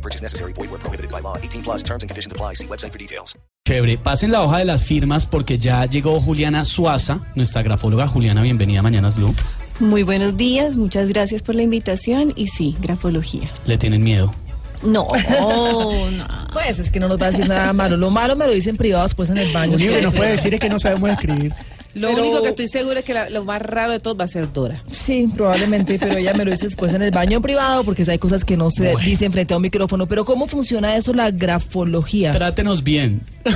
No purchase necessary. Void where prohibited by law. 18 plus terms and conditions apply. See website for details. Chévere, pasen la hoja de las firmas porque ya llegó Juliana Suaza, nuestra grafóloga. Juliana, bienvenida a Mañanas Blue. Muy buenos días, muchas gracias por la invitación y sí, grafología. ¿Le tienen miedo? No, no. Pues es que no nos va a decir nada malo. Lo malo me lo dicen privado después en el baño. Lo único que nos puede decir es que no sabemos escribir. Lo Pero- único que estoy segura es que la- lo más raro de todo va a ser Dora. Sí, probablemente, pero ella me lo dice después en el baño privado porque hay cosas que no se Bueno. dicen frente a un micrófono. Pero ¿cómo funciona eso, la grafología? Trátenos bien.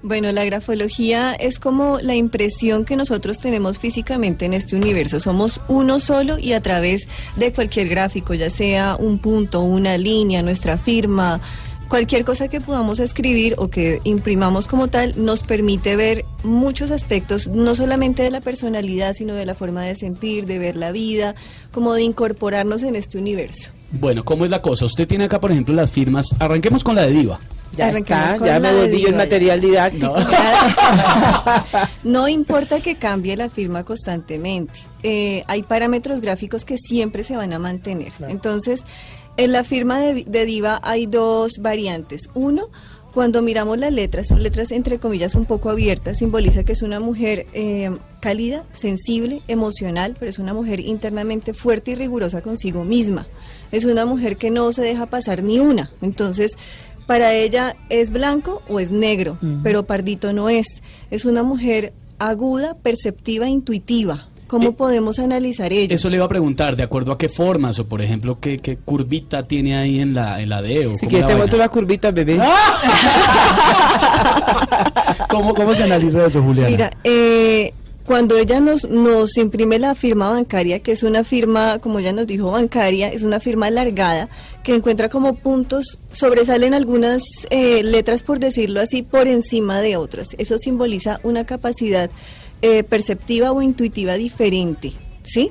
Bueno, la grafología es como la impresión que nosotros tenemos físicamente en este universo. Somos uno solo y a través de cualquier gráfico, ya sea un punto, una línea, nuestra firma, cualquier cosa que podamos escribir o que imprimamos como tal, nos permite ver muchos aspectos, no solamente de la personalidad, sino de la forma de sentir, de ver la vida, como de incorporarnos en este universo. Bueno, ¿cómo es la cosa? Usted tiene acá, por ejemplo, las firmas. Arranquemos con la de Diva. Ya Arranquemos está, con ya la me de volví Diva. material didáctico. No importa que cambie la firma constantemente. Eh, hay parámetros gráficos que siempre se van a mantener. Entonces, en la firma de, de Diva hay dos variantes. Uno, cuando miramos las letras, son letras entre comillas un poco abiertas, simboliza que es una mujer eh, cálida, sensible, emocional, pero es una mujer internamente fuerte y rigurosa consigo misma. Es una mujer que no se deja pasar ni una. Entonces, para ella es blanco o es negro, pero pardito no es. Es una mujer aguda, perceptiva, intuitiva. ¿Cómo Eh, podemos analizar ello? Eso le iba a preguntar, ¿de acuerdo a qué formas? O, por ejemplo, ¿qué, qué curvita tiene ahí en la, en la D? O Si quieres te muestro las curvitas, bebé. ¿Cómo, ¿Cómo se analiza eso, Juliana? Mira, eh, cuando ella nos, nos imprime la firma bancaria, que es una firma, como ella nos dijo, bancaria, es una firma alargada, que encuentra como puntos, sobresalen algunas eh, letras, por decirlo así, por encima de otras. Eso simboliza una capacidad eh, perceptiva o intuitiva diferente, ¿sí?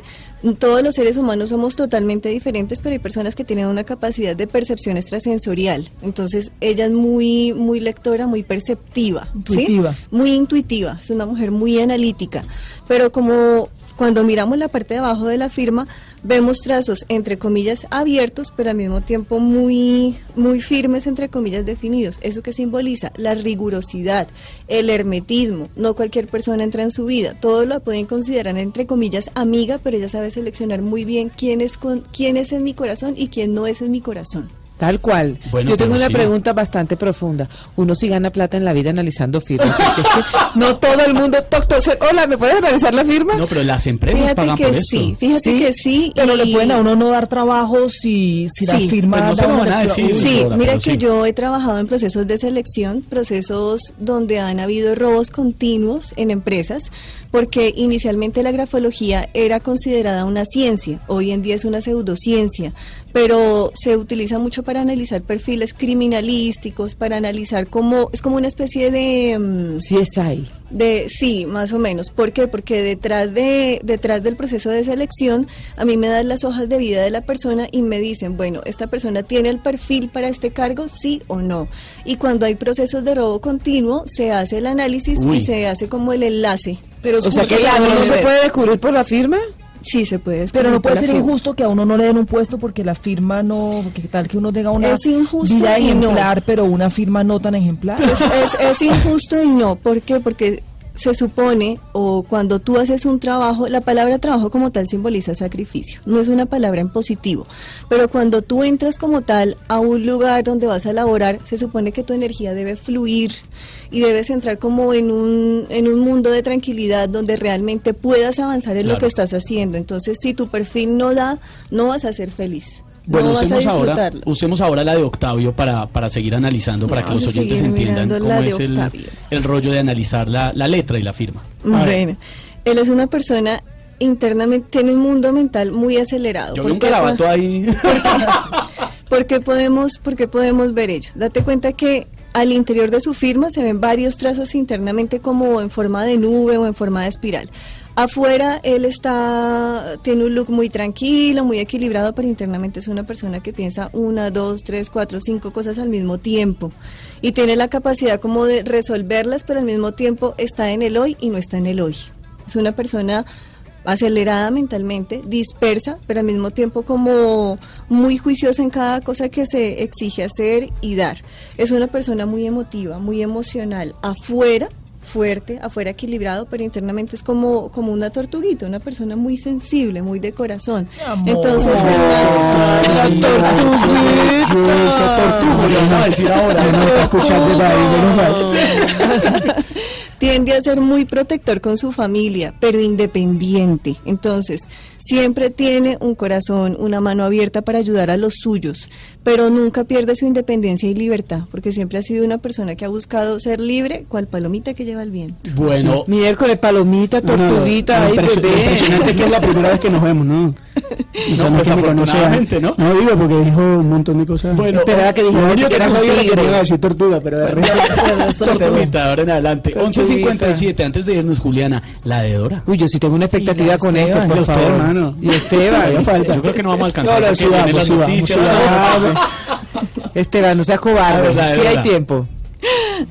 Todos los seres humanos somos totalmente diferentes, pero hay personas que tienen una capacidad de percepción extrasensorial. Entonces, ella es muy, muy lectora, muy perceptiva. ¿sí? Intuitiva. Muy intuitiva, es una mujer muy analítica. Pero como cuando miramos la parte de abajo de la firma, vemos trazos entre comillas abiertos, pero al mismo tiempo muy, muy firmes, entre comillas definidos. ¿Eso que simboliza? La rigurosidad, el hermetismo. No cualquier persona entra en su vida. Todos la pueden considerar entre comillas amiga, pero ella sabe seleccionar muy bien quién es, con, quién es en mi corazón y quién no es en mi corazón. Tal cual. Bueno, Yo tengo una sí. pregunta bastante profunda. Uno sí gana plata en la vida analizando firmas. porque es que no todo el mundo. Doctor, hola, ¿me puedes analizar la firma? No, pero las empresas Fíjate pagan que por eso. sí, fíjate que sí. Pero y- le pueden a uno no dar trabajo si, si la Sí, firma. pues no se da lo una van a lectura. decir. Uy, Sí, mira que sí. yo he trabajado en procesos de selección, procesos donde han habido robos continuos en empresas, porque inicialmente la grafología era considerada una ciencia, hoy en día es una pseudociencia, pero se utiliza mucho para analizar perfiles criminalísticos, para analizar cómo, es como una especie de... mm, Sí es ahí. de, sí, más o menos. ¿Por qué? Porque detrás de detrás del proceso de selección, a mí me dan las hojas de vida de la persona y me dicen, bueno, esta persona tiene el perfil para este cargo, sí o no. Y cuando hay procesos de robo continuo, se hace el análisis Uy. y se hace como el enlace. Pero O sea que el ladrón no se puede descubrir por la firma. Sí, se puede. Pero no puede ser firma. injusto que a uno no le den un puesto porque la firma no, que tal que uno tenga una Es injusto vida no. ejemplar, pero una firma no tan ejemplar. Es, es- es injusto y no. ¿Por qué? Porque se supone, o cuando tú haces un trabajo, la palabra trabajo como tal simboliza sacrificio, no es una palabra en positivo, pero cuando tú entras como tal a un lugar donde vas a laborar, se supone que tu energía debe fluir y debes entrar como en un, en un mundo de tranquilidad donde realmente puedas avanzar en lo que estás haciendo. Entonces, si tu perfil no da, no vas a ser feliz. Bueno, no usemos ahora, usemos ahora la de Octavio para, para seguir analizando, para que los oyentes entiendan cómo es el, el rollo de analizar la, la letra y la firma. A ver, Bueno, él es una persona internamente, tiene un mundo mental muy acelerado. yo vi un garabato ahí. ¿Por qué podemos, por qué podemos ver ello? Date cuenta que al interior de su firma se ven varios trazos internamente como en forma de nube o en forma de espiral. Afuera él está, tiene un look muy tranquilo, muy equilibrado, pero internamente es una persona que piensa una, dos, tres, cuatro, cinco cosas al mismo tiempo. Y tiene la capacidad como de resolverlas, pero al mismo tiempo está en el hoy y no está en el hoy. Es una persona acelerada mentalmente, dispersa, pero al mismo tiempo como muy juiciosa en cada cosa que se exige hacer y dar. Es una persona muy emotiva, muy emocional. Afuera fuerte, afuera equilibrado, pero internamente es como, como una tortuguita, una persona muy sensible, muy de corazón. Entonces, la tortuguita. Esa tortuga, a decir ahora, no está escuchando nadie, menos mal. tiende a ser muy protector con su familia, pero independiente. Entonces, siempre tiene un corazón, una mano abierta para ayudar a los suyos, pero nunca pierde su independencia y libertad, porque siempre ha sido una persona que ha buscado ser libre, cual palomita que lleva el viento. Bueno. Miércoles, palomita, tortuguita, no. Impresionante que es la primera vez que nos vemos, ¿no? No, digo, porque dijo un montón de cosas. Bueno, Esperaba que dijera no, yo que era sabía que iba a decir tortuga, pero de resto... tortuguita, ahora en adelante. 57, antes de irnos, Juliana, la de Dora. Uy, yo sí tengo una expectativa con esto, por favor. Hermano. Y Esteban. yo creo que no vamos a alcanzar. No. Esteban, no seas cobarde. Verdad, sí hay tiempo.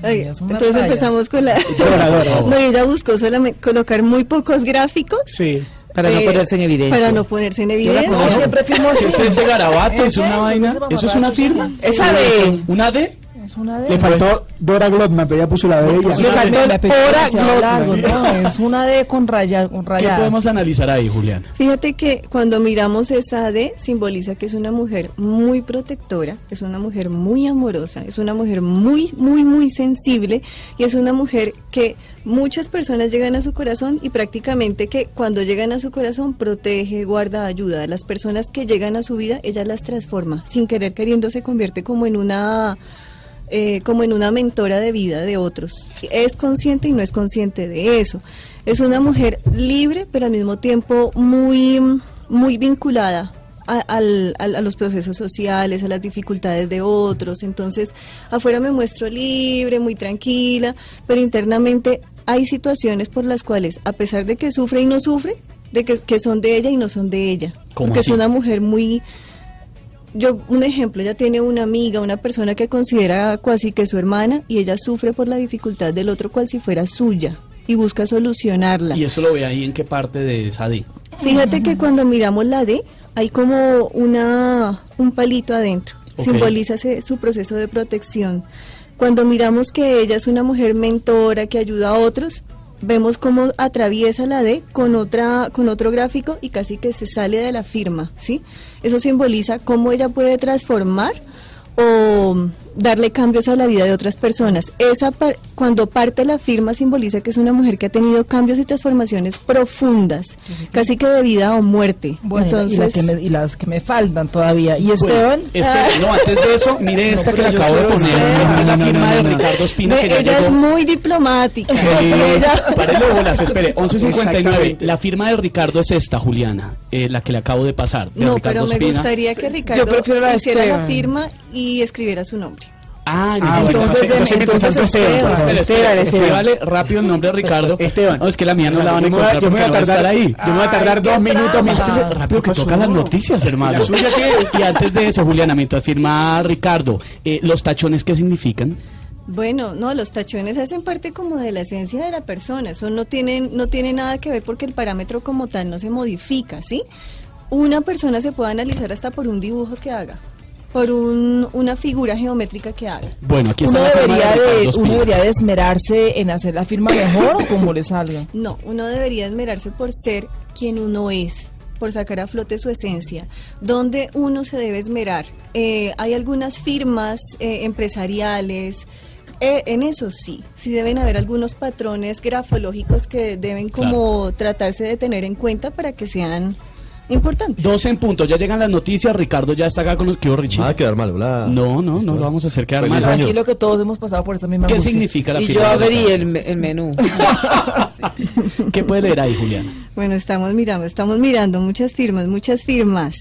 Entonces empezamos con la. Dora, Dora, no, ella buscó solamente colocar muy pocos gráficos. Sí. Para no eh, ponerse en evidencia. Para no ponerse en evidencia. Yo siempre firmo ¿Es ese garabato? ¿Es una vaina? ¿Eso es una firma? ¿Esa de? ¿Una D? Es una de Le faltó Dora Glotman, pero ya puso la de ella. Le faltó D. el Me apetece hora demasiado largo, Glotman. ¿no? Es una D con raya, con ¿Qué rayada. podemos analizar ahí, Juliana? Fíjate que cuando miramos esa D simboliza que es una mujer muy protectora, es una mujer muy amorosa, es una mujer muy, muy, muy sensible y es una mujer que muchas personas llegan a su corazón y prácticamente que cuando llegan a su corazón protege, guarda, ayuda. A las personas que llegan a su vida, ella las transforma. Sin querer queriendo se convierte como en una... eh, como en una mentora de vida de otros. Es consciente y no es consciente de eso. Es una mujer libre, pero al mismo tiempo muy, muy vinculada a, a los procesos sociales, a las dificultades de otros. Entonces, afuera me muestro libre, muy tranquila, pero internamente hay situaciones por las cuales, a pesar de que sufre y no sufre, de que, que son de ella y no son de ella. ¿Cómo Porque así? es una mujer muy yo, un ejemplo, ella tiene una amiga, una persona que considera casi que su hermana y ella sufre por la dificultad del otro cual si fuera suya y busca solucionarla. Y eso lo ve ahí en qué parte de esa D. Fíjate que cuando miramos la D, hay como una un palito adentro. Simboliza ese- su proceso de protección. Cuando miramos que ella es una mujer mentora que ayuda a otros, vemos cómo atraviesa la D con otra con otro gráfico y casi que se sale de la firma, ¿sí? Eso simboliza cómo ella puede transformar o darle cambios a la vida de otras personas. Esa par- cuando parte la firma simboliza que es una mujer que ha tenido cambios y transformaciones profundas, casi que de vida o muerte. Bueno, Entonces, y, la que me- y las que me faltan todavía. ¿Y Esteban? Espera, no, antes de eso, mire esta que le yo acabo de poner. Esta es la No, no, firma no, de. Ricardo Espina que ella llegó. es muy diplomática. Sí, párele bolas, espere, 11.59. Exactamente. La firma de Ricardo es esta, Juliana, eh, la que le acabo de pasar. De no, Ricardo pero me Espina. gustaría que Ricardo prefiero la hiciera la firma y escribiera su nombre. Ah, Ah, entonces, entonces, entonces, Esteban, Esteban. Esteban, Esteban. escríbale rápido el nombre de Ricardo. Esteban. No, es que la mía no la van a encontrar yo me voy a tardar ahí. Yo me voy a tardar dos minutos. Hágale rápido que ¿Qué tocan las noticias, hermano. Y antes de eso, Juliana, mientras firma Ricardo, eh, ¿los tachones qué significan? Bueno, no, los tachones hacen parte como de la esencia de la persona. Eso no tiene, no tiene nada que ver porque el parámetro como tal no se modifica, ¿sí? Una persona se puede analizar hasta por un dibujo que haga, por un- una figura geométrica que haga. Bueno, aquí está Uno la debería, de uno debería de esmerarse en hacer la firma mejor o como le salga. No, uno debería esmerarse por ser quien uno es, por sacar a flote su esencia. ¿Dónde uno se debe esmerar? Eh, hay algunas firmas eh, empresariales. eh, en eso sí, sí deben haber algunos patrones grafológicos que deben como tratarse de tener en cuenta para que sean importantes. 12 en punto, ya llegan las noticias. Ricardo ya está acá con los que Richie. Nada que quedar mal, hola. No, no, no lo vamos a hacer quedar mal. año. Tranquilo que todos hemos pasado por esta misma ¿Qué angustia. significa la Y firma? yo abrí el, el menú. ¿Qué puede leer ahí, Juliana? Bueno, estamos mirando, estamos mirando muchas firmas, muchas firmas.